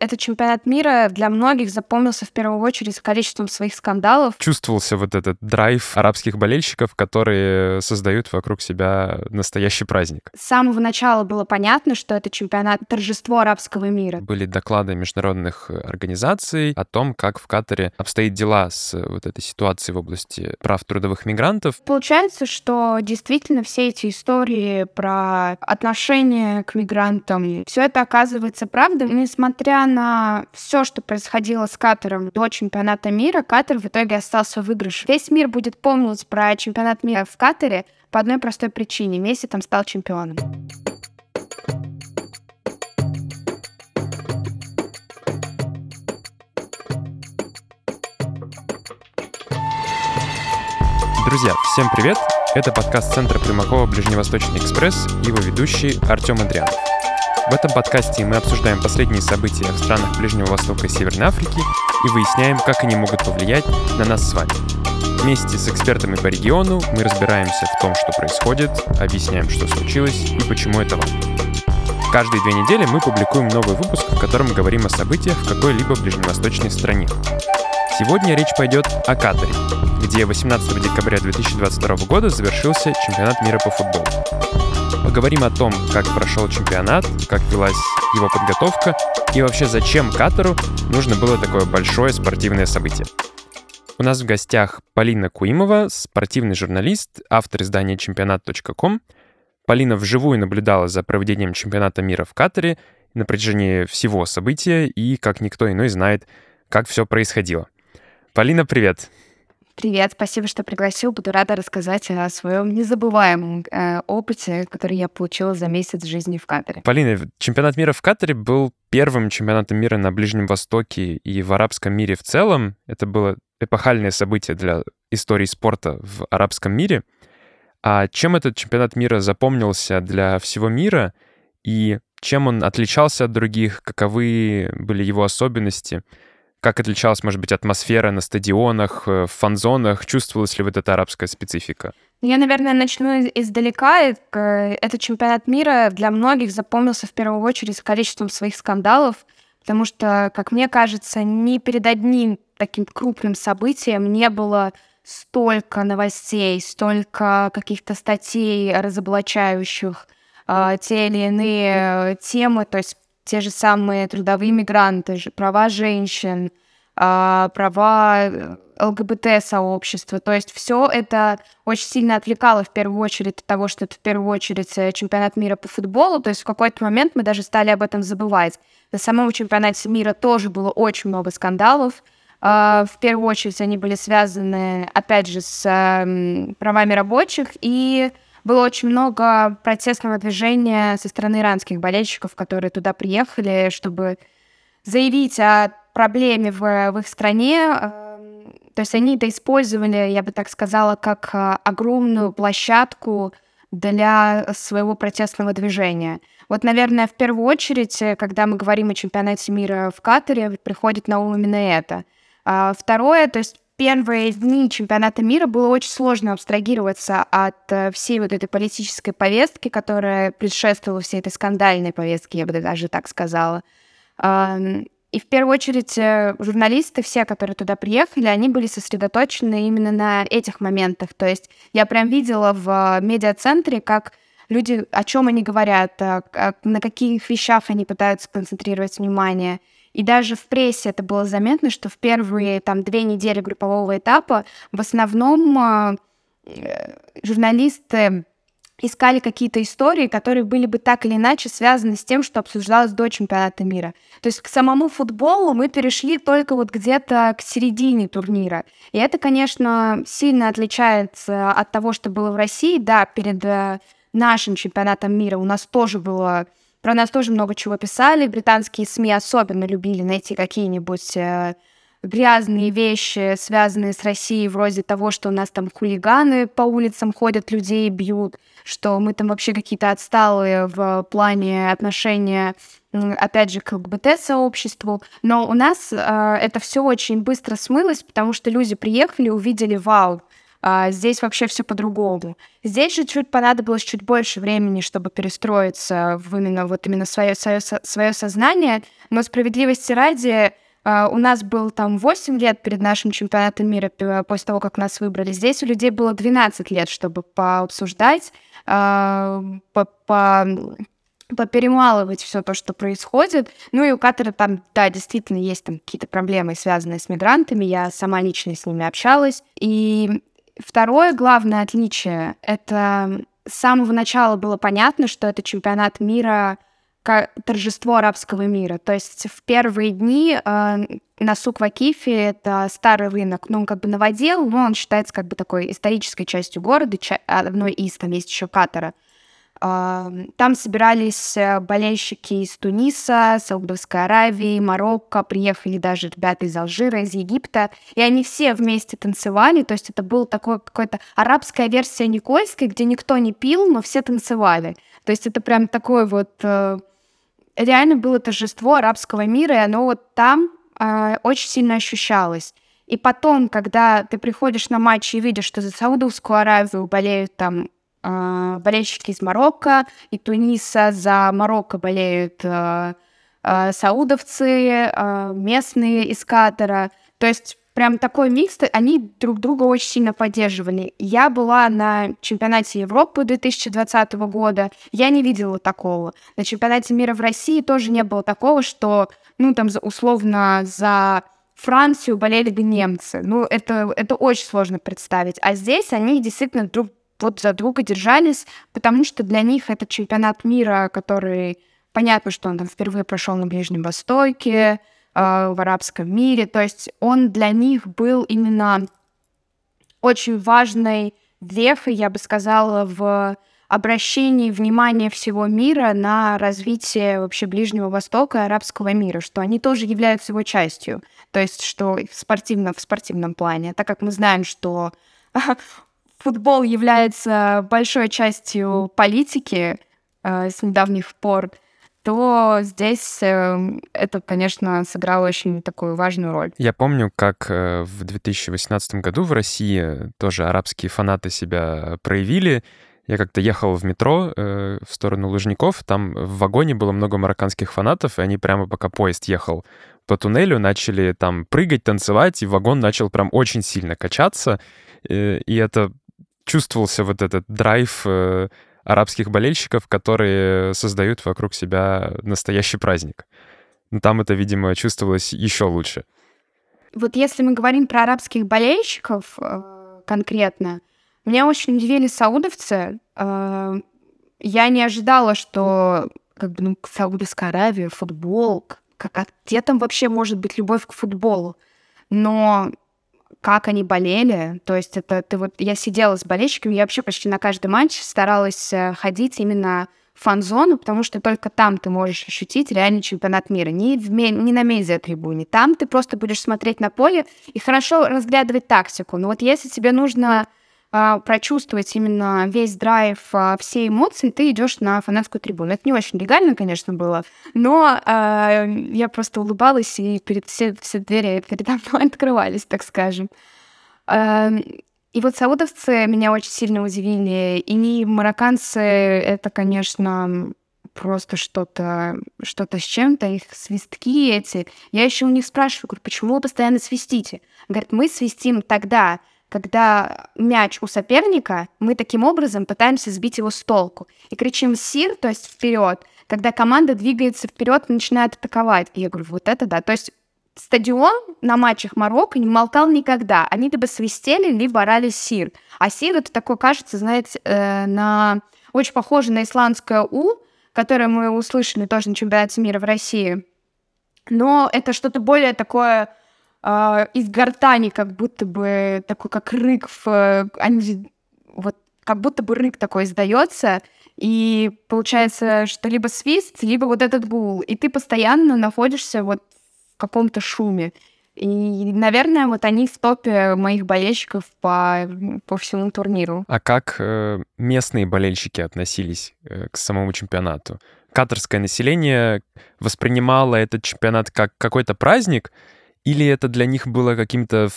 Этот чемпионат мира для многих запомнился в первую очередь количеством своих скандалов. Чувствовался вот этот драйв арабских болельщиков, которые создают вокруг себя настоящий праздник. С самого начала было понятно, что это чемпионат торжество арабского мира. Были доклады международных организаций о том, как в Катаре обстоят дела с вот этой ситуацией в области прав трудовых мигрантов. Получается, что действительно все эти истории про отношение к мигрантам, все это оказывается правдой. Несмотря на все, что происходило с Катаром до чемпионата мира, Катар в итоге остался в выигрыше. Весь мир будет помнить про чемпионат мира в Катаре по одной простой причине. Месси там стал чемпионом. Друзья, всем привет! Это подкаст Центра Примакова «Ближневосточный экспресс» и его ведущий Артем Адрианов. В этом подкасте мы обсуждаем последние события в странах Ближнего Востока и Северной Африки и выясняем, как они могут повлиять на нас с вами. Вместе с экспертами по региону мы разбираемся в том, что происходит, объясняем, что случилось и почему это важно. Каждые две недели мы публикуем новый выпуск, в котором говорим о событиях в какой-либо ближневосточной стране. Сегодня речь пойдет о Катаре, где 18 декабря 2022 года завершился чемпионат мира по футболу. Поговорим о том, как прошел чемпионат, как велась его подготовка и вообще зачем Катару нужно было такое большое спортивное событие. У нас в гостях Полина Куимова, спортивный журналист, автор издания чемпионат.ком. Полина вживую наблюдала за проведением чемпионата мира в Катаре на протяжении всего события и, как никто иной, знает, как все происходило. Полина, привет! Привет, спасибо, что пригласил. Буду рада рассказать о своем незабываемом э, опыте, который я получила за месяц жизни в Катаре. Полина, чемпионат мира в Катаре был первым чемпионатом мира на Ближнем Востоке и в арабском мире в целом. Это было эпохальное событие для истории спорта в арабском мире. А чем этот чемпионат мира запомнился для всего мира и чем он отличался от других, каковы были его особенности — как отличалась, может быть, атмосфера на стадионах, э, в фан-зонах? Чувствовалась ли вот эта арабская специфика? Я, наверное, начну издалека. Этот чемпионат мира для многих запомнился в первую очередь количеством своих скандалов, потому что, как мне кажется, ни перед одним таким крупным событием не было столько новостей, столько каких-то статей разоблачающих э, те или иные темы. То есть те же самые трудовые мигранты, права женщин, а, права э, ЛГБТ-сообщества. То есть все это очень сильно отвлекало в первую очередь от того, что это в первую очередь э, чемпионат мира по футболу. То есть в какой-то момент мы даже стали об этом забывать. На самом чемпионате мира тоже было очень много скандалов. А, в первую очередь они были связаны, опять же, с эм, правами рабочих и было очень много протестного движения со стороны иранских болельщиков, которые туда приехали, чтобы заявить о проблеме в, в их стране. Эм, то есть они это использовали, я бы так сказала, как э, огромную площадку для своего протестного движения. Вот, наверное, в первую очередь, э, когда мы говорим о чемпионате мира в Катаре, приходит на ум именно это. А второе, то есть первые дни чемпионата мира было очень сложно абстрагироваться от э, всей вот этой политической повестки, которая предшествовала всей этой скандальной повестке, я бы даже так сказала. И в первую очередь э, журналисты, все, которые туда приехали, они были сосредоточены именно на этих моментах. То есть я прям видела в медиацентре, как люди, о чем они говорят, э, на каких вещах они пытаются концентрировать внимание. И даже в прессе это было заметно, что в первые там две недели группового этапа в основном а, э, журналисты искали какие-то истории, которые были бы так или иначе связаны с тем, что обсуждалось до чемпионата мира. То есть к самому футболу мы перешли только вот где-то к середине турнира. И это, конечно, сильно отличается от того, что было в России. Да, перед э, нашим чемпионатом мира у нас тоже было про нас тоже много чего писали. Британские СМИ особенно любили найти какие-нибудь э, грязные вещи, связанные с Россией, вроде того, что у нас там хулиганы по улицам ходят, людей бьют, что мы там вообще какие-то отсталые в плане отношения, опять же, к ЛГБТ-сообществу. Но у нас э, это все очень быстро смылось, потому что люди приехали, увидели, вау, А здесь вообще все по-другому. Здесь же чуть понадобилось чуть больше времени, чтобы перестроиться в именно вот именно свое, свое, свое сознание. Но справедливости ради, а, у нас было там 8 лет перед нашим чемпионатом мира, после того, как нас выбрали. Здесь у людей было 12 лет, чтобы пообсуждать, а, по, по поперемалывать все то, что происходит. Ну и у Катара там, да, действительно есть там какие-то проблемы, связанные с мигрантами. Я сама лично с ними общалась. И второе главное отличие — это с самого начала было понятно, что это чемпионат мира торжество арабского мира. То есть в первые дни э, на сук Вакифе, это старый рынок, ну, он как бы новодел, но он считается как бы такой исторической частью города, одной из, там есть еще Катара. Там собирались э, болельщики из Туниса, Саудовской Аравии, Марокко, приехали даже ребята из Алжира, из Египта, и они все вместе танцевали, то есть это была такой какой-то арабская версия Никольской, где никто не пил, но все танцевали. То есть это прям такое вот... Э, реально было торжество арабского мира, и оно вот там э, очень сильно ощущалось. И потом, когда ты приходишь на матч и видишь, что за Саудовскую Аравию болеют там болельщики из Марокко и Туниса. За Марокко болеют э, э, саудовцы, э, местные из Катара. То есть прям такой микс, они друг друга очень сильно поддерживали. Я была на чемпионате Европы 2020 года, я не видела такого. На чемпионате мира в России тоже не было такого, что, ну, там, условно, за Францию болели бы немцы. Ну, это, это очень сложно представить. А здесь они действительно друг вот за друга держались, потому что для них это чемпионат мира, который понятно, что он там впервые прошел на Ближнем Востоке, э, в арабском мире, то есть он для них был именно очень важной вехой, я бы сказала, в обращении внимания всего мира на развитие вообще Ближнего Востока и арабского мира, что они тоже являются его частью. То есть, что в спортивном, в спортивном плане, так как мы знаем, что футбол является большой частью политики э, с недавних пор, то здесь э, это, конечно, сыграло очень такую важную роль. Я помню, как э, в 2018 году в России тоже арабские фанаты себя проявили. Я как-то ехал в метро э, в сторону Лужников, там в вагоне было много марокканских фанатов, и они прямо пока поезд ехал по туннелю, начали там прыгать, танцевать, и вагон начал прям очень сильно качаться. Э, и это чувствовался вот этот драйв э, арабских болельщиков, которые создают вокруг себя настоящий праздник. Но там это, видимо, чувствовалось еще лучше. Вот если мы говорим про арабских болельщиков э, конкретно, меня очень удивили саудовцы. Э, я не ожидала, что как бы, ну, Саудовская Аравия, футбол, как, а где там вообще может быть любовь к футболу? Но как они болели. То есть это ты вот я сидела с болельщиками, я вообще почти на каждый матч старалась э, ходить именно в фан-зону, потому что только там ты можешь ощутить реальный чемпионат мира. Не, в, не на медиа-трибуне. Там ты просто будешь смотреть на поле и хорошо разглядывать тактику. Но вот если тебе нужно прочувствовать именно весь драйв, а, все эмоции, ты идешь на фанатскую трибуну. Это не очень легально, конечно, было, но а, я просто улыбалась, и перед все, все двери передо мной открывались, так скажем. А, и вот саудовцы меня очень сильно удивили, и марокканцы — это, конечно, просто что-то что-то с чем-то, их свистки эти. Я еще у них спрашиваю, говорю, почему вы постоянно свистите? Говорят, мы свистим тогда, когда мяч у соперника, мы таким образом пытаемся сбить его с толку. И кричим «сир», то есть вперед, когда команда двигается вперед и начинает атаковать. И я говорю, вот это да. То есть стадион на матчах Марокко не молкал никогда. Они либо свистели, либо орали «сир». А «сир» — это такое, кажется, знаете, э, на... очень похоже на исландское «у», которое мы услышали тоже на чемпионате мира в России. Но это что-то более такое э, из гортани, как будто бы такой, как рык. Они, вот как будто бы рык такой издается, и получается, что либо свист, либо вот этот гул, и ты постоянно находишься вот в каком-то шуме. И, наверное, вот они в топе моих болельщиков по, по всему турниру. А как э, местные болельщики относились э, к самому чемпионату? Катарское население воспринимало этот чемпионат как какой-то праздник, или это для них было каким-то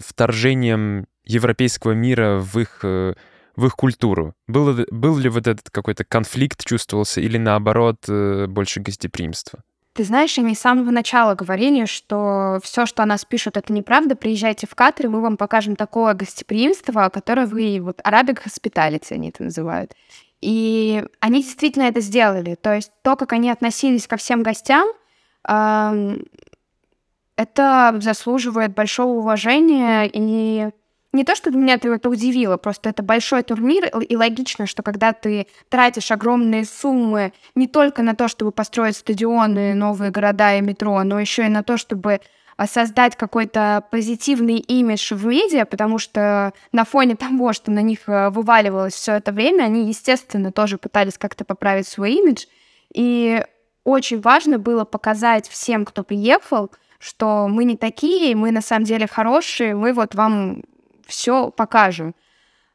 вторжением европейского мира в их э, в их культуру? Был, был ли вот этот какой-то конфликт чувствовался или наоборот э, больше гостеприимства? Ты знаешь, они с самого начала говорили, что все, что о нас пишут, это неправда. Приезжайте в Катар, и мы вам покажем такое гостеприимство, которое вы... Вот Arabic Hospitality они это называют. И они действительно это сделали. То есть то, как они относились ко всем гостям, э, это заслуживает большого уважения. И не то, что меня это удивило, просто это большой турнир, и логично, что когда ты тратишь огромные суммы не только на то, чтобы построить стадионы, новые города и метро, но еще и на то, чтобы а, создать какой-то позитивный имидж в медиа, потому что на фоне того, что на них а, вываливалось все это время, они, естественно, тоже пытались как-то поправить свой имидж. И очень важно было показать всем, кто приехал, что мы не такие, мы на самом деле хорошие, мы вот вам все покажем.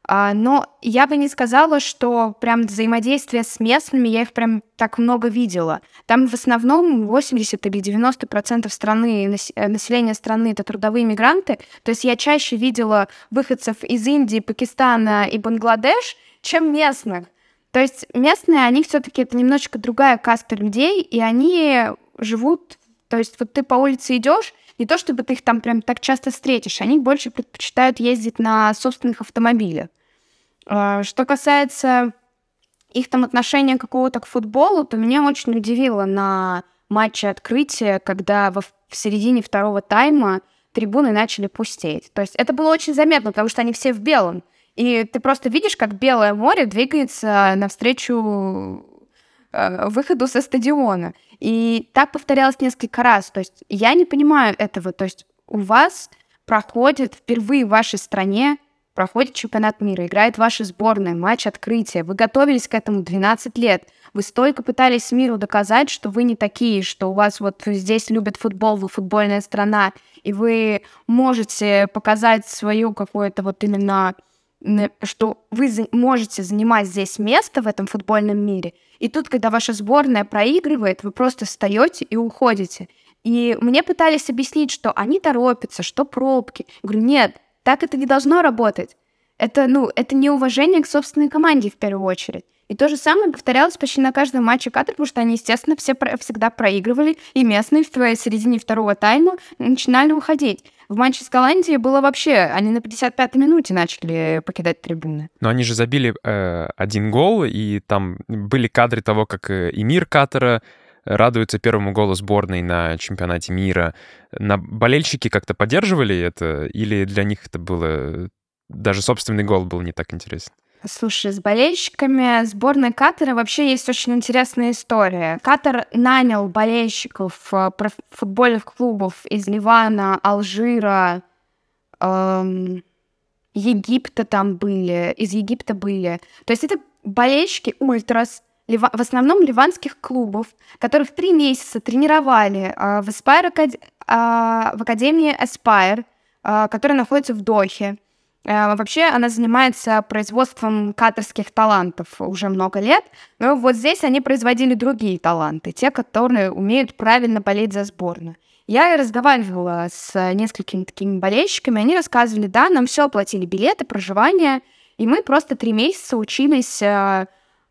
А, но я бы не сказала, что прям взаимодействие с местными, я их прям так много видела. Там в основном 80 или 90 процентов страны, э, населения страны — это трудовые мигранты. То есть я чаще видела выходцев из Индии, Пакистана и Бангладеш, чем местных. То есть местные, они все таки это немножечко другая каста людей, и они живут... То есть вот ты по улице идешь, не то чтобы ты их там прям так часто встретишь, они больше предпочитают ездить на собственных автомобилях. А, что касается их там отношения какого-то к футболу, то меня очень удивило на матче открытия, когда в, в середине второго тайма трибуны начали пустеть. То есть это было очень заметно, потому что они все в белом. И ты просто видишь, как Белое море двигается навстречу выходу со стадиона. И так повторялось несколько раз. То есть я не понимаю этого. То есть у вас проходит впервые в вашей стране проходит чемпионат мира, играет ваша сборная, матч открытия. Вы готовились к этому 12 лет. Вы столько пытались миру доказать, что вы не такие, что у вас вот здесь любят футбол, вы футбольная страна, и вы можете показать свою какое-то вот именно что вы можете занимать здесь место в этом футбольном мире. И тут, когда ваша сборная проигрывает, вы просто встаете и уходите. И мне пытались объяснить, что они торопятся, что пробки. Я говорю, нет, так это не должно работать. Это, ну, это неуважение к собственной команде в первую очередь. И то же самое повторялось почти на каждом матче Катар, потому что они, естественно, все про- всегда проигрывали, и местные в твоей середине второго тайма начинали уходить. В матче с Голландией было вообще, они на 55-й минуте начали покидать трибуны. Но они же забили э, один гол, и там были кадры того, как э, Эмир Катара радуется первому голу сборной на чемпионате мира. На болельщики как-то поддерживали это, или для них это было... Даже собственный гол был не так интересен? Слушай, с болельщиками сборной Катара вообще есть очень интересная история. Катар нанял болельщиков э, футбольных клубов из Ливана, Алжира, эм, Египта там были, из Египта были. То есть это болельщики ультрас, в основном ливанских клубов, которых три месяца тренировали э, в, Aspire, э, в Академии Aspire, э, которая находится в Дохе. Вообще она занимается производством каторских талантов уже много лет, но вот здесь они производили другие таланты, те, которые умеют правильно болеть за сборную. Я разговаривала с несколькими такими болельщиками, они рассказывали, да, нам все оплатили билеты, проживание, и мы просто три месяца учились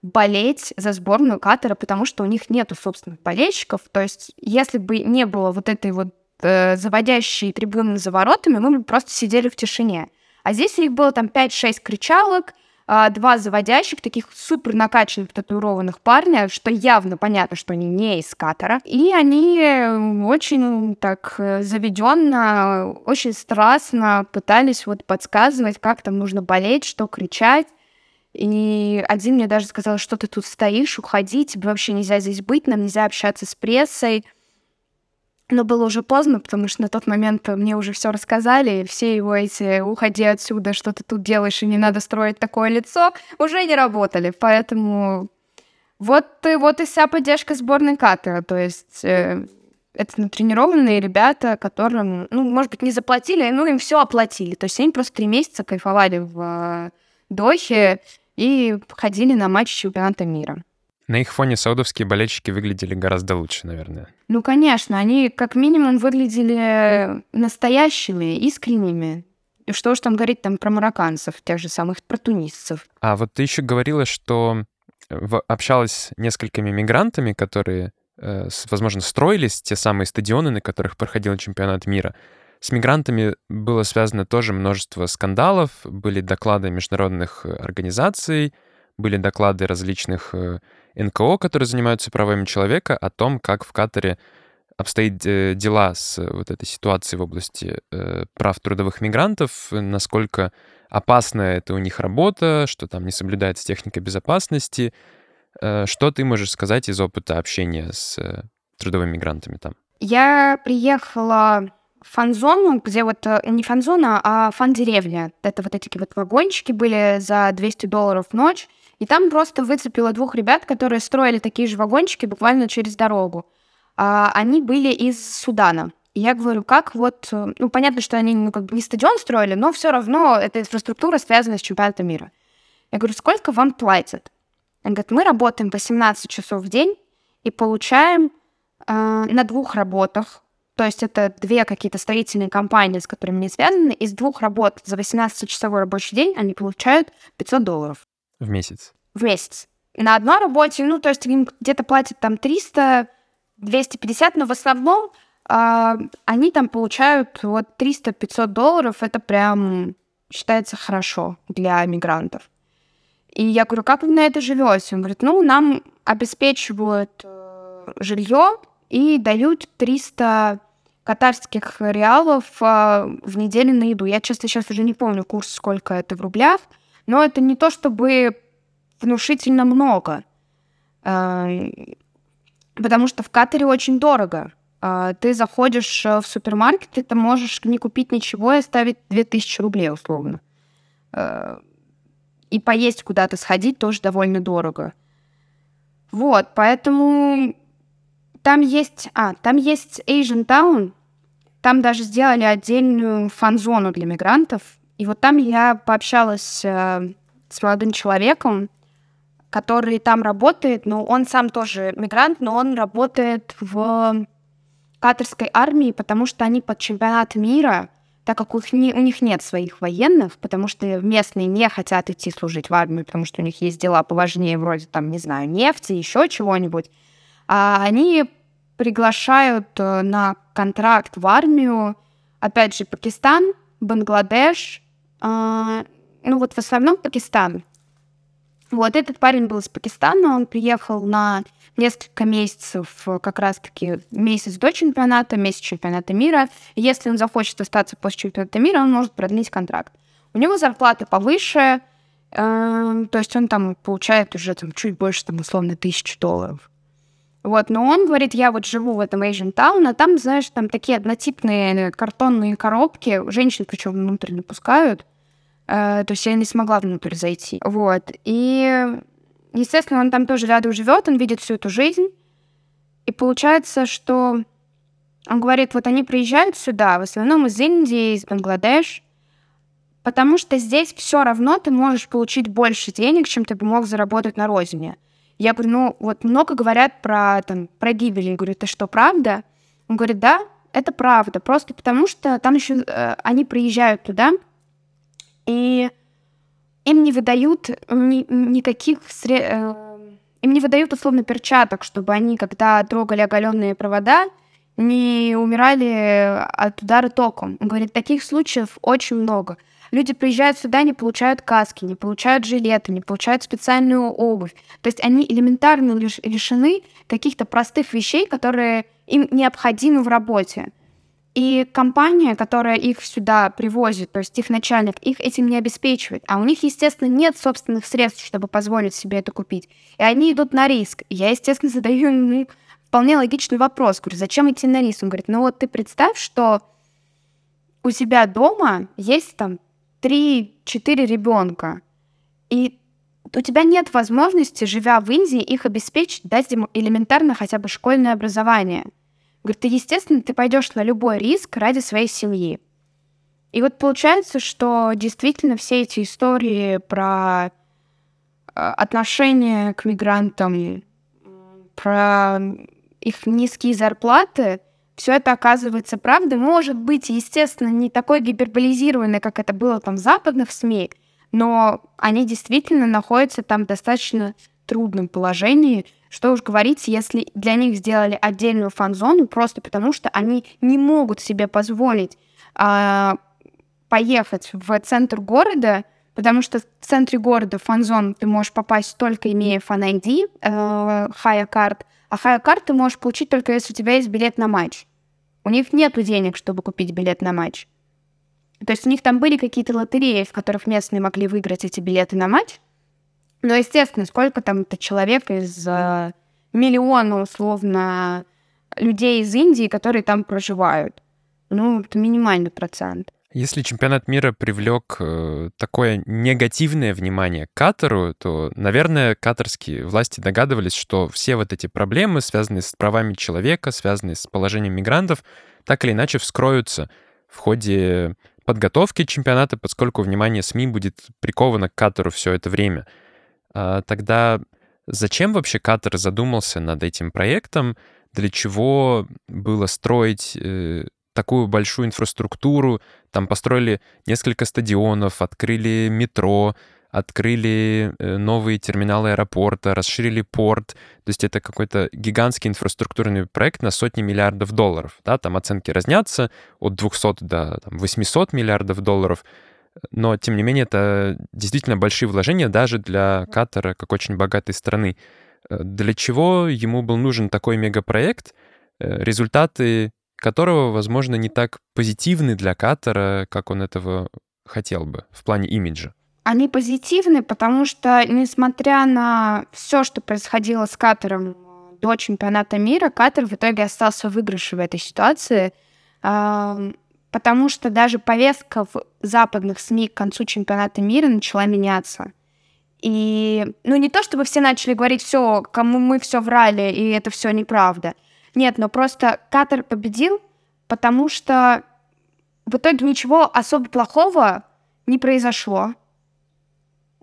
болеть за сборную Катара, потому что у них нету собственных болельщиков. То есть, если бы не было вот этой вот э, заводящей трибуны за воротами, мы бы просто сидели в тишине. А здесь их было там 5-6 кричалок, э, два заводящих, таких супер накачанных, татуированных парня, что явно понятно, что они не из Катара. И они очень так э, заведенно, очень страстно пытались вот подсказывать, как там нужно болеть, что кричать. И один мне даже сказал, что ты тут стоишь, уходи, тебе вообще нельзя здесь быть, нам нельзя общаться с прессой. Но было уже поздно, потому что на тот момент мне уже все рассказали, и все его эти «уходи отсюда, что ты тут делаешь, и не надо строить такое лицо» уже не работали. Поэтому вот, вот и вся поддержка сборной Катара. То есть э, это натренированные ребята, которым, ну, может быть, не заплатили, но им все оплатили. То есть они просто три месяца кайфовали в э, Дохе, и ходили на матч чемпионата мира. На их фоне саудовские болельщики выглядели гораздо лучше, наверное. Ну, конечно, они как минимум выглядели настоящими, искренними. И что уж там говорить там про марокканцев, тех же самых, про тунисцев. А вот ты еще говорила, что общалась с несколькими мигрантами, которые, э, возможно, строились, те самые стадионы, на которых проходил чемпионат мира. С мигрантами было связано тоже множество скандалов, были доклады международных э, организаций, были доклады различных э, НКО, которые занимаются правами человека, о том, как в Катаре обстоит дела с вот этой ситуацией в области прав трудовых мигрантов, насколько опасная это у них работа, что там не соблюдается техника безопасности. Э, что ты можешь сказать из опыта общения с э, трудовыми мигрантами там? Я приехала в фан-зону, где вот э, не фан-зона, а фан-деревня. Это вот эти вот вагончики были за 200 долларов в ночь. И там просто выцепила двух ребят, которые строили такие же вагончики буквально через дорогу. А, они были из Судана. И я говорю, как вот, э, ну, понятно, что они ну, как бы не стадион строили, но все равно эта инфраструктура связана с чемпионатом мира. Я говорю, сколько вам платят? Он говорит, мы работаем 18 часов в день и получаем э, на двух работах, то есть это две какие-то строительные компании, с которыми не связаны, из двух работ за 18-часовой рабочий день они получают 500 долларов. В месяц? В месяц. На одной работе, ну, то есть им где-то платят там 300, 250, но в основном а, они там получают вот 300-500 долларов, это прям считается хорошо для мигрантов. И я говорю, как вы на это живете? Он говорит, ну, нам обеспечивают э, жилье и дают 300 катарских реалов э, в неделю на еду. Я, честно, сейчас уже не помню курс, сколько это в рублях, но это не то чтобы внушительно много, э, потому что в Катаре очень дорого. А, ты заходишь э, в супермаркет, и ты можешь не купить ничего и оставить 2000 рублей условно. Э, и поесть куда-то сходить тоже довольно дорого. Вот, поэтому там есть... А, там есть Asian Town, там даже сделали отдельную фан-зону для мигрантов. И вот там я пообщалась э, с молодым человеком, который там работает, но он сам тоже мигрант, но он работает в катарской армии, потому что они под чемпионат мира, так как у них, не, у них нет своих военных, потому что местные не хотят идти служить в армию, потому что у них есть дела поважнее, вроде там, не знаю, нефти, еще чего-нибудь, а они приглашают э, на контракт в армию, опять же, Пакистан, Бангладеш, э, ну вот в основном Пакистан. Вот этот парень был из Пакистана, он приехал на несколько месяцев, э, как раз-таки месяц до чемпионата, месяц чемпионата мира. Если он захочет остаться после чемпионата мира, он может продлить контракт. У него зарплата повыше, э, то есть он там получает уже там, чуть больше, там, условно, тысячи долларов. Вот, но он говорит, я вот живу в этом Asian Town, а там, знаешь, там такие однотипные картонные коробки, женщин причем внутрь не пускают, э, то есть я не смогла внутрь зайти. Вот, и Естественно, он там тоже рядом живет, он видит всю эту жизнь. И получается, что он говорит, вот они приезжают сюда, в основном из Индии, из Бангладеш, потому что здесь все равно ты можешь получить больше денег, чем ты бы мог заработать на родине. Я говорю, ну вот много говорят про, там, про гибель. Я говорю, это что, правда? Он говорит, да, это правда. Просто потому что там еще э, они приезжают туда, и им не выдают ни, никаких сред... Э, им не выдают условно перчаток, чтобы они, когда трогали оголенные провода, не умирали от удара током. Он говорит, таких случаев очень много. Люди приезжают сюда, не получают каски, не получают жилеты, не получают специальную обувь. То есть они элементарно лишены каких-то простых вещей, которые им необходимы в работе. И компания, которая их сюда привозит, то есть их начальник, их этим не обеспечивает. А у них, естественно, нет собственных средств, чтобы позволить себе это купить. И они идут на риск. Я, естественно, задаю им вполне логичный вопрос. Говорю, зачем идти на риск? Он говорит, ну вот ты представь, что у себя дома есть там 3-4 ребенка, и у тебя нет возможности, живя в Индии, их обеспечить, дать им элементарно хотя бы школьное образование – Говорит, ты, естественно, ты пойдешь на любой риск ради своей семьи. И вот получается, что действительно все эти истории про э, отношение к мигрантам, про их низкие зарплаты, все это оказывается правдой. Может быть, естественно, не такой гиперболизированной, как это было там в западных СМИ, но они действительно находятся там в достаточно трудном положении. Что уж говорить, если для них сделали отдельную фан-зону, просто потому что они не могут себе позволить а, поехать в центр города, потому что в центре города фан-зон ты можешь попасть только имея фан-ID, э, хая-карт, а хая-карт ты можешь получить только если у тебя есть билет на матч. У них нет денег, чтобы купить билет на матч. То есть у них там были какие-то лотереи, в которых местные могли выиграть эти билеты на матч. Но, естественно, сколько там это человек из э, миллиона, условно, людей из Индии, которые там проживают. Ну, это минимальный процент. Если чемпионат мира привлек э, такое негативное внимание Катару, то, наверное, катарские власти догадывались, что все вот эти проблемы, связанные с правами человека, связанные с положением мигрантов, так или иначе вскроются в ходе подготовки чемпионата, поскольку внимание СМИ будет приковано к Катару все это время. А тогда зачем вообще Катар задумался над этим проектом? Для чего было строить э, такую большую инфраструктуру. Там построили несколько стадионов, открыли метро, открыли э, новые терминалы аэропорта, расширили порт. То есть это какой-то гигантский инфраструктурный проект на сотни миллиардов долларов. Да? Там оценки разнятся от 200 до там, 800 миллиардов долларов. Но, тем не менее, это действительно большие вложения даже для Катара, как очень богатой страны. Э, для чего ему был нужен такой мегапроект? Э, результаты которого, возможно, не так позитивны для Катара, как он этого хотел бы в плане имиджа. Они позитивны, потому что, несмотря на все, что происходило с Катаром до чемпионата мира, Катар в итоге остался в выигрыше в этой ситуации, потому что даже повестка в западных СМИ к концу чемпионата мира начала меняться. И, ну, не то чтобы все начали говорить, все, кому мы все врали, и это все неправда — нет, но просто Катар победил, потому что в итоге ничего особо плохого не произошло.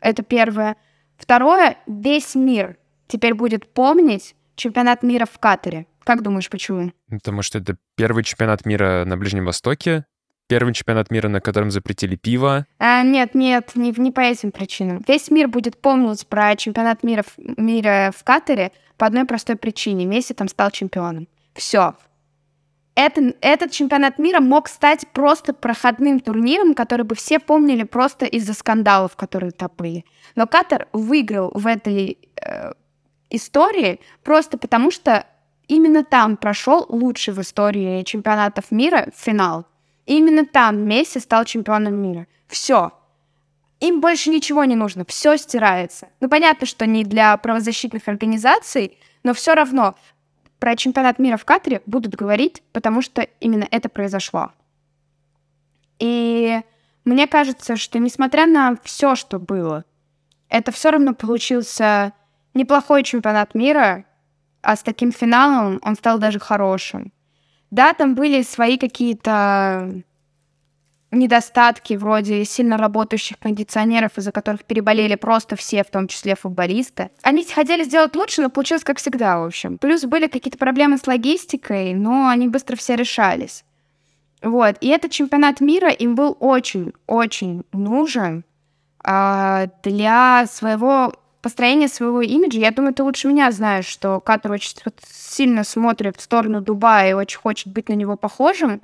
Это первое. Второе, весь мир теперь будет помнить чемпионат мира в Катаре. Как думаешь, почему? Потому что это первый чемпионат мира на Ближнем Востоке, первый чемпионат мира, на котором запретили пиво. А, нет, нет, не, не по этим причинам. Весь мир будет помнить про чемпионат мира мира в Катаре по одной простой причине. Месси там стал чемпионом. Все. Это, этот чемпионат мира мог стать просто проходным турниром, который бы все помнили просто из-за скандалов, которые там были. Но Катар выиграл в этой э, истории просто потому, что именно там прошел лучший в истории чемпионатов мира финал. Именно там Месси стал чемпионом мира. Все. Им больше ничего не нужно, все стирается. Ну, понятно, что не для правозащитных организаций, но все равно про чемпионат мира в Катаре будут говорить, потому что именно это произошло. И мне кажется, что несмотря на все, что было, это все равно получился неплохой чемпионат мира, а с таким финалом он стал даже хорошим. Да, там были свои какие-то недостатки вроде сильно работающих кондиционеров, из-за которых переболели просто все, в том числе футболисты. Они хотели сделать лучше, но получилось как всегда, в общем. Плюс были какие-то проблемы с логистикой, но они быстро все решались. Вот. И этот чемпионат мира им был очень-очень нужен а, для своего построения своего имиджа. Я думаю, ты лучше меня знаешь, что Катар очень сильно смотрит в сторону Дубая и очень хочет быть на него похожим.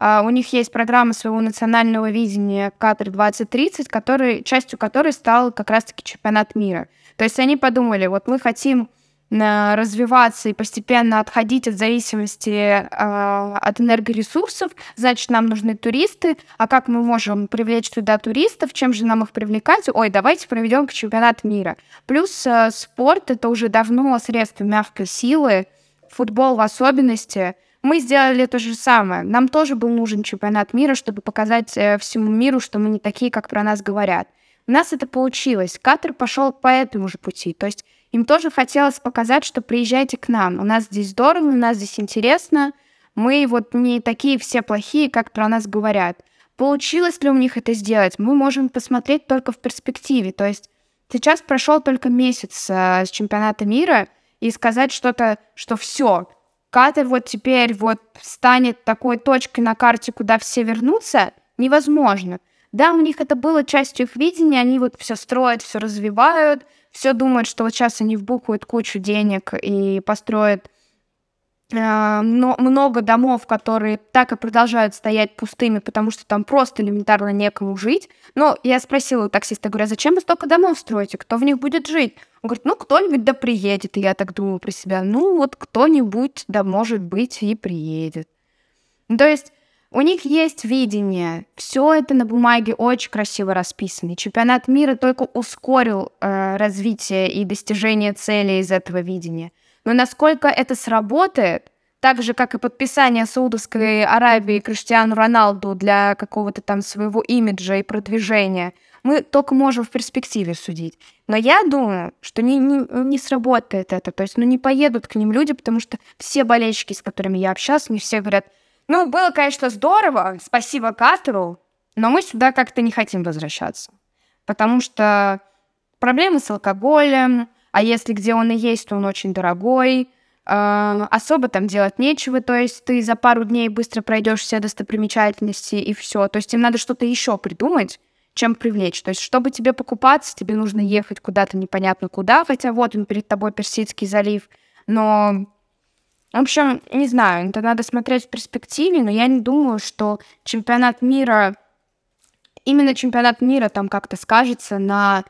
Uh, у них есть программа своего национального видения Катар 2030, который, частью которой стал как раз-таки чемпионат мира. То есть они подумали, вот мы хотим развиваться и постепенно отходить от зависимости uh, от энергоресурсов, значит, нам нужны туристы. А как мы можем привлечь туда туристов? Чем же нам их привлекать? Ой, давайте проведем чемпионат мира. Плюс спорт — это уже давно средство мягкой силы, футбол в особенности — мы сделали то же самое. Нам тоже был нужен чемпионат мира, чтобы показать э, всему миру, что мы не такие, как про нас говорят. У нас это получилось. Катар пошел по этому же пути. То есть им тоже хотелось показать, что приезжайте к нам. У нас здесь здорово, у нас здесь интересно. Мы вот не такие все плохие, как про нас говорят. Получилось ли у них это сделать? Мы можем посмотреть только в перспективе. То есть сейчас прошел только месяц э, с чемпионата мира, и сказать что-то, что все, Катер вот теперь вот станет такой точкой на карте, куда все вернутся, невозможно. Да, у них это было частью их видения, они вот все строят, все развивают, все думают, что вот сейчас они вбухают кучу денег и построят э, много домов, которые так и продолжают стоять пустыми, потому что там просто элементарно некому жить. Но я спросила у таксиста, говорю, а зачем вы столько домов строите? Кто в них будет жить? Он говорит, ну, кто-нибудь да приедет. И я так думаю про себя, ну, вот кто-нибудь да, может быть, и приедет. То есть у них есть видение. Все это на бумаге очень красиво расписано. Чемпионат мира только ускорил э, развитие и достижение цели из этого видения. Но насколько это сработает, так же, как и подписание Саудовской Аравии Криштиану Роналду для какого-то там своего имиджа и продвижения, мы только можем в перспективе судить. Но я думаю, что не, не, не сработает это. То есть, ну, не поедут к ним люди, потому что все болельщики, с которыми я общался, мне все говорят, ну, было, конечно, здорово, спасибо Катеру, но мы сюда как-то не хотим возвращаться. Потому что проблемы с алкоголем, а если где он и есть, то он очень дорогой, э, особо там делать нечего, то есть ты за пару дней быстро пройдешь все достопримечательности и все. То есть им надо что-то еще придумать, чем привлечь. То есть, чтобы тебе покупаться, тебе нужно ехать куда-то непонятно куда, хотя вот он перед тобой Персидский залив, но в общем, не знаю, это надо смотреть в перспективе, но я не думаю, что чемпионат мира, именно чемпионат мира там как-то скажется на,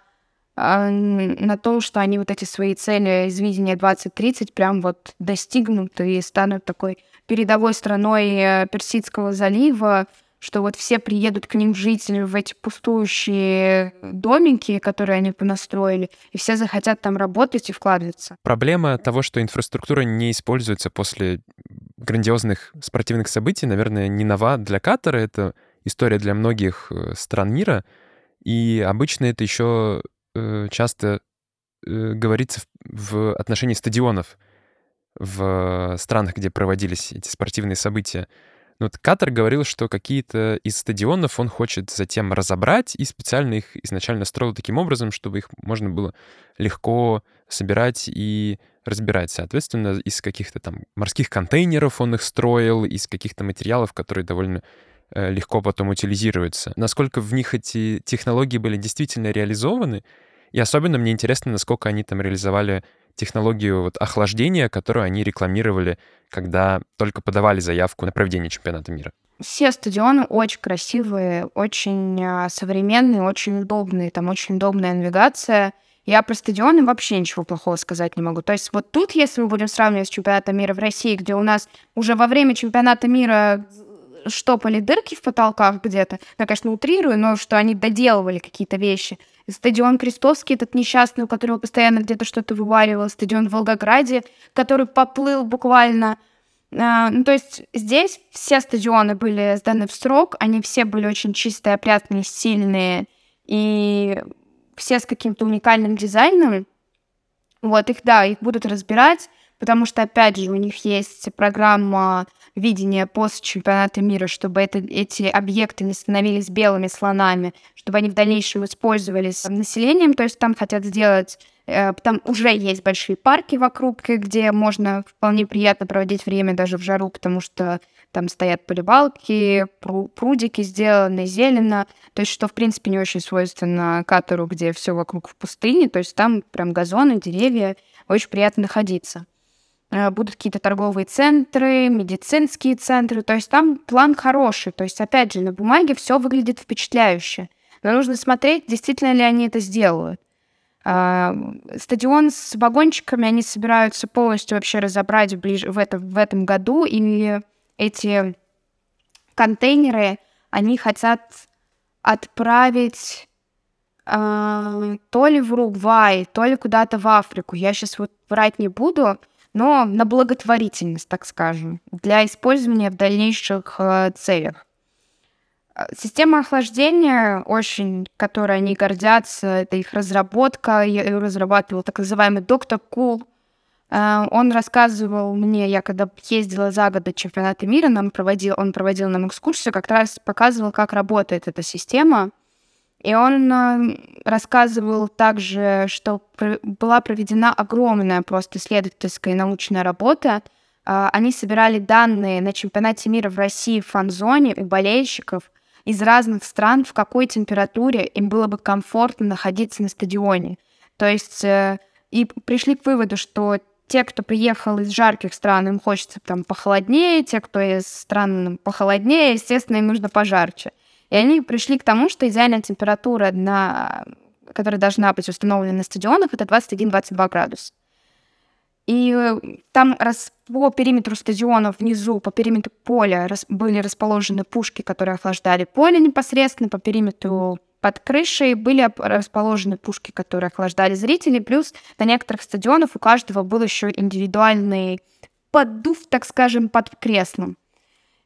э, на том, что они вот эти свои цели из видения 2030 прям вот достигнут и станут такой передовой страной э, Персидского залива, что вот все приедут к ним жить в эти пустующие домики, которые они понастроили, и все захотят там работать и вкладываться. Проблема того, что инфраструктура не используется после грандиозных спортивных событий, наверное, не нова для Катара, это история для многих э, стран мира, и обычно это еще э, часто э, говорится в отношении стадионов в странах, где проводились эти спортивные события. Но вот Катар говорил, что какие-то из стадионов он хочет затем разобрать и специально их изначально строил таким образом, чтобы их можно было легко собирать и разбирать. Соответственно, из каких-то там морских контейнеров он их строил, из каких-то материалов, которые довольно э, легко потом утилизируются. Насколько в них эти технологии были действительно реализованы, и особенно мне интересно, насколько они там реализовали технологию вот охлаждения, которую они рекламировали, когда только подавали заявку на проведение чемпионата мира. Все стадионы очень красивые, очень а, современные, очень удобные. Там очень удобная навигация. Я про стадионы вообще ничего плохого сказать не могу. То есть вот тут, если мы будем сравнивать с чемпионатом мира в России, где у нас уже во время чемпионата мира штопали дырки в потолках где-то, я, конечно, утрирую, но что они доделывали какие-то вещи. Стадион Крестовский, этот несчастный, у которого постоянно где-то что-то вываливало, стадион в Волгограде, который поплыл буквально. А, ну, то есть здесь все стадионы были сданы в срок, они все были очень чистые, опрятные, сильные, и все с каким-то уникальным дизайном. Вот, их, да, их будут разбирать, потому что, опять же, у них есть программа видения после чемпионата мира, чтобы это, эти объекты не становились белыми слонами, чтобы они в дальнейшем использовались населением, то есть там хотят сделать э, там уже есть большие парки вокруг, где можно вполне приятно проводить время даже в жару, потому что там стоят поливалки, прудики сделаны, зелено, то есть что, в принципе, не очень свойственно Катару, где все вокруг в пустыне, то есть там прям газоны, деревья, очень приятно находиться. Э, будут какие-то торговые центры, медицинские центры, то есть там план хороший, то есть, опять же, на бумаге все выглядит впечатляюще, но нужно смотреть, действительно ли они это сделают. А, стадион с вагончиками они собираются полностью вообще разобрать ближе в, это, в этом году, и эти контейнеры они хотят отправить э, то ли в Уругвай, то ли куда-то в Африку. Я сейчас вот врать не буду, но на благотворительность, так скажем, для использования в дальнейших э, целях. Э, система охлаждения, очень, которой они гордятся, это их разработка. Я ее разрабатывал так называемый доктор Кул. Э, он рассказывал мне, я когда ездила за год до чемпионата мира, нам проводил, он проводил нам экскурсию, как раз показывал, как работает эта система. И он э, рассказывал также, что была проведена огромная просто исследовательская и научная работа а, они собирали данные на чемпионате мира в России в фан-зоне у болельщиков из разных стран, в какой температуре им было бы комфортно находиться на стадионе. То есть э, и пришли к выводу, что те, кто приехал из жарких стран, им хочется там похолоднее, те, кто из стран похолоднее, естественно, им нужно пожарче. И они пришли к тому, что идеальная температура, на... которая должна быть установлена на стадионах, это 21-22 градуса. И э, там рас... по периметру стадионов внизу, по периметру поля рас... были расположены пушки, которые охлаждали поле непосредственно, по периметру под крышей были расположены пушки, которые охлаждали зрителей, плюс на некоторых стадионах у каждого был еще индивидуальный поддув, так скажем, под креслом.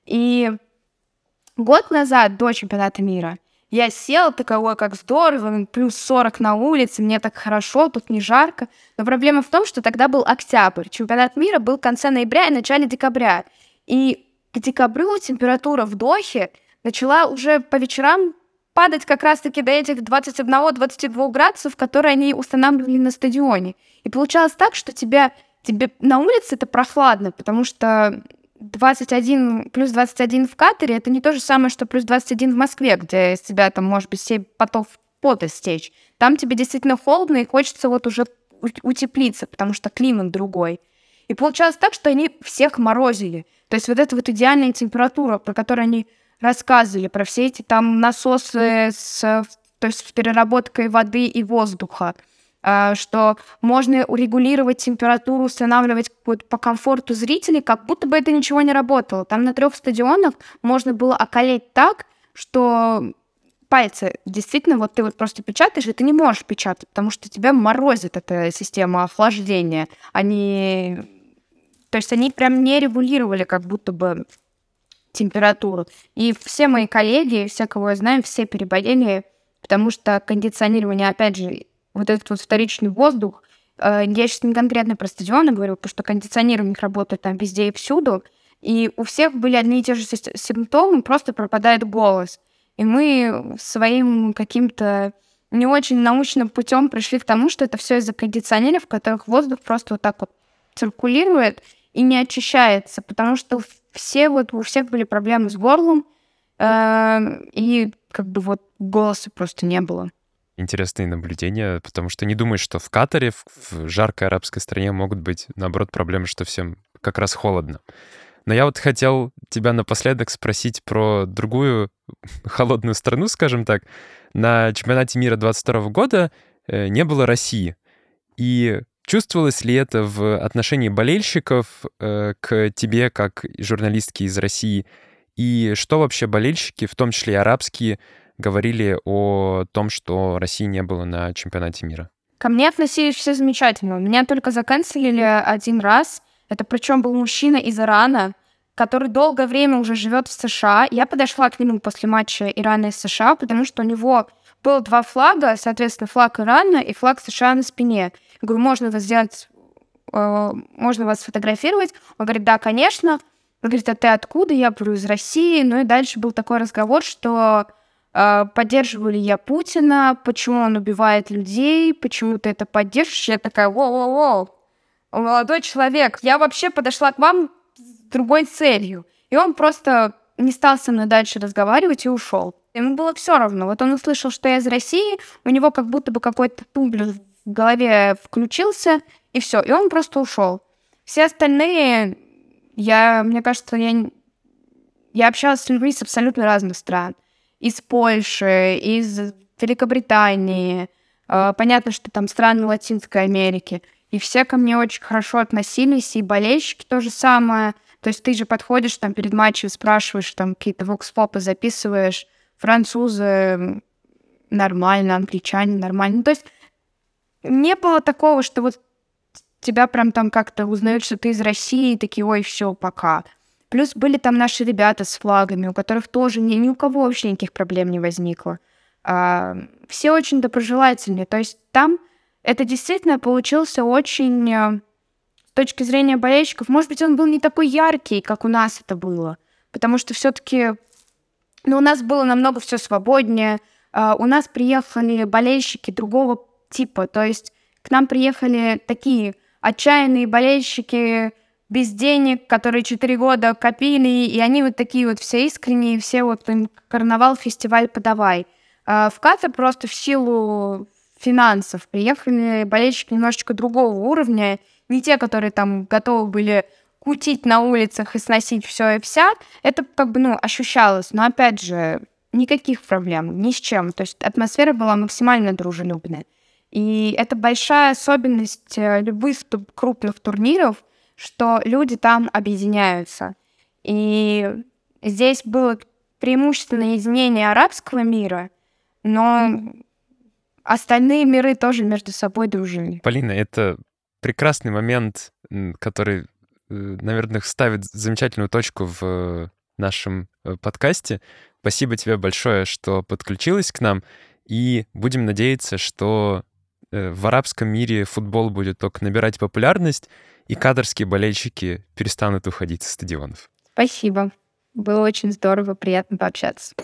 И год назад, до чемпионата мира, я сел, такой, как здорово, плюс 40 на улице, мне так хорошо, тут не жарко. Но проблема в том, что тогда был октябрь. Чемпионат мира был в конце ноября и начале декабря. И к декабрю температура в Дохе начала уже по вечерам падать как раз-таки до этих 21-22 градусов, которые они устанавливали на стадионе. И получалось так, что тебя, тебе на улице это прохладно, потому что 21, плюс 21 в Катаре, это не то же самое, что плюс 21 в Москве, где из тебя там, может быть, 7 потов пота стечь. Там тебе действительно холодно, и хочется вот уже утеплиться, потому что климат другой. И получалось так, что они всех морозили. То есть вот эта вот идеальная температура, про которую они рассказывали, про все эти там насосы с, то есть с переработкой воды и воздуха, что можно урегулировать температуру, устанавливать по комфорту зрителей, как будто бы это ничего не работало. Там на трех стадионах можно было околеть так, что пальцы, действительно, вот ты вот просто печатаешь, и ты не можешь печатать, потому что тебя морозит эта система охлаждения. Они... То есть они прям не регулировали как будто бы температуру. И все мои коллеги, все, кого я знаю, все переболели, потому что кондиционирование, опять же, вот этот вот вторичный воздух, э, я сейчас не конкретно про стадионы говорю, потому что кондиционирование у них работает там везде и всюду, и у всех были одни и те же симптомы, просто пропадает голос. И мы своим каким-то не очень научным путем пришли к тому, что это все из-за кондиционеров, в которых воздух просто вот так вот циркулирует и не очищается, потому что все вот у всех были проблемы с горлом, э, и как бы вот голоса просто не было. Интересные наблюдения, потому что не думаешь, что в Катаре, в, в жаркой арабской стране могут быть, наоборот, проблемы, что всем как раз холодно. Но я вот хотел тебя напоследок спросить про другую холодную страну, скажем так. На чемпионате мира 22 года э, не было России. И Чувствовалось ли это в отношении болельщиков э, к тебе, как журналистке из России? И что вообще болельщики, в том числе и арабские, говорили о том, что России не было на чемпионате мира? Ко мне относились все замечательно. Меня только заканцелили один раз. Это причем был мужчина из Ирана, который долгое время уже живет в США. Я подошла к нему после матча Ирана и США, потому что у него было два флага, соответственно, флаг Ирана и флаг США на спине. Я говорю, можно вас сделать, э, можно вас сфотографировать? Он говорит, да, конечно. Он говорит, а ты откуда? Я говорю, из России. Ну и дальше был такой разговор, что поддерживаю ли я Путина, почему он убивает людей, почему ты это поддерживаешь. Я такая, воу-воу-воу, молодой человек, я вообще подошла к вам с другой целью. И он просто не стал со мной дальше разговаривать и ушел. Ему было все равно. Вот он услышал, что я из России, у него как будто бы какой-то тумблер в голове включился, и все, и он просто ушел. Все остальные, я, мне кажется, я, я общалась с людьми с абсолютно разных стран. Из Польши, из Великобритании, э, понятно, что там страны Латинской Америки. И все ко мне очень хорошо относились, и болельщики то же самое. То есть ты же подходишь там перед матчем, спрашиваешь, там какие-то вокс-попы записываешь, французы нормально, англичане нормально. Ну, то есть не было такого, что вот тебя прям там как-то узнают, что ты из России, и такие, ой, все, пока. Плюс были там наши ребята с флагами, у которых тоже ни, ни у кого вообще никаких проблем не возникло. А, все очень доброжелательные. То есть там это действительно получился очень, э, с точки зрения болельщиков, может быть, он был не такой яркий, как у нас это было. Потому что все-таки ну, у нас было намного все свободнее. Uh, у нас приехали болельщики другого типа. То есть к нам приехали такие отчаянные болельщики, без денег, которые четыре года копили, и они вот такие вот все искренние, все вот им карнавал, фестиваль подавай. А в Катар просто в силу финансов приехали болельщики немножечко другого уровня, не те, которые там готовы были кутить на улицах и сносить все и вся. Это как бы, ну, ощущалось. Но опять же, никаких проблем, ни с чем. То есть атмосфера была максимально дружелюбная. И это большая особенность э, любых крупных турниров, что люди там объединяются. И здесь было преимущественно единение арабского мира, но остальные миры тоже между собой дружили. Полина, это прекрасный момент, который, э, наверное, ставит замечательную точку в э, нашем э, подкасте. Спасибо тебе большое, что подключилась к нам. И будем надеяться, что в арабском мире футбол будет только набирать популярность, и кадрские болельщики перестанут уходить со стадионов. Спасибо. Было очень здорово, приятно пообщаться.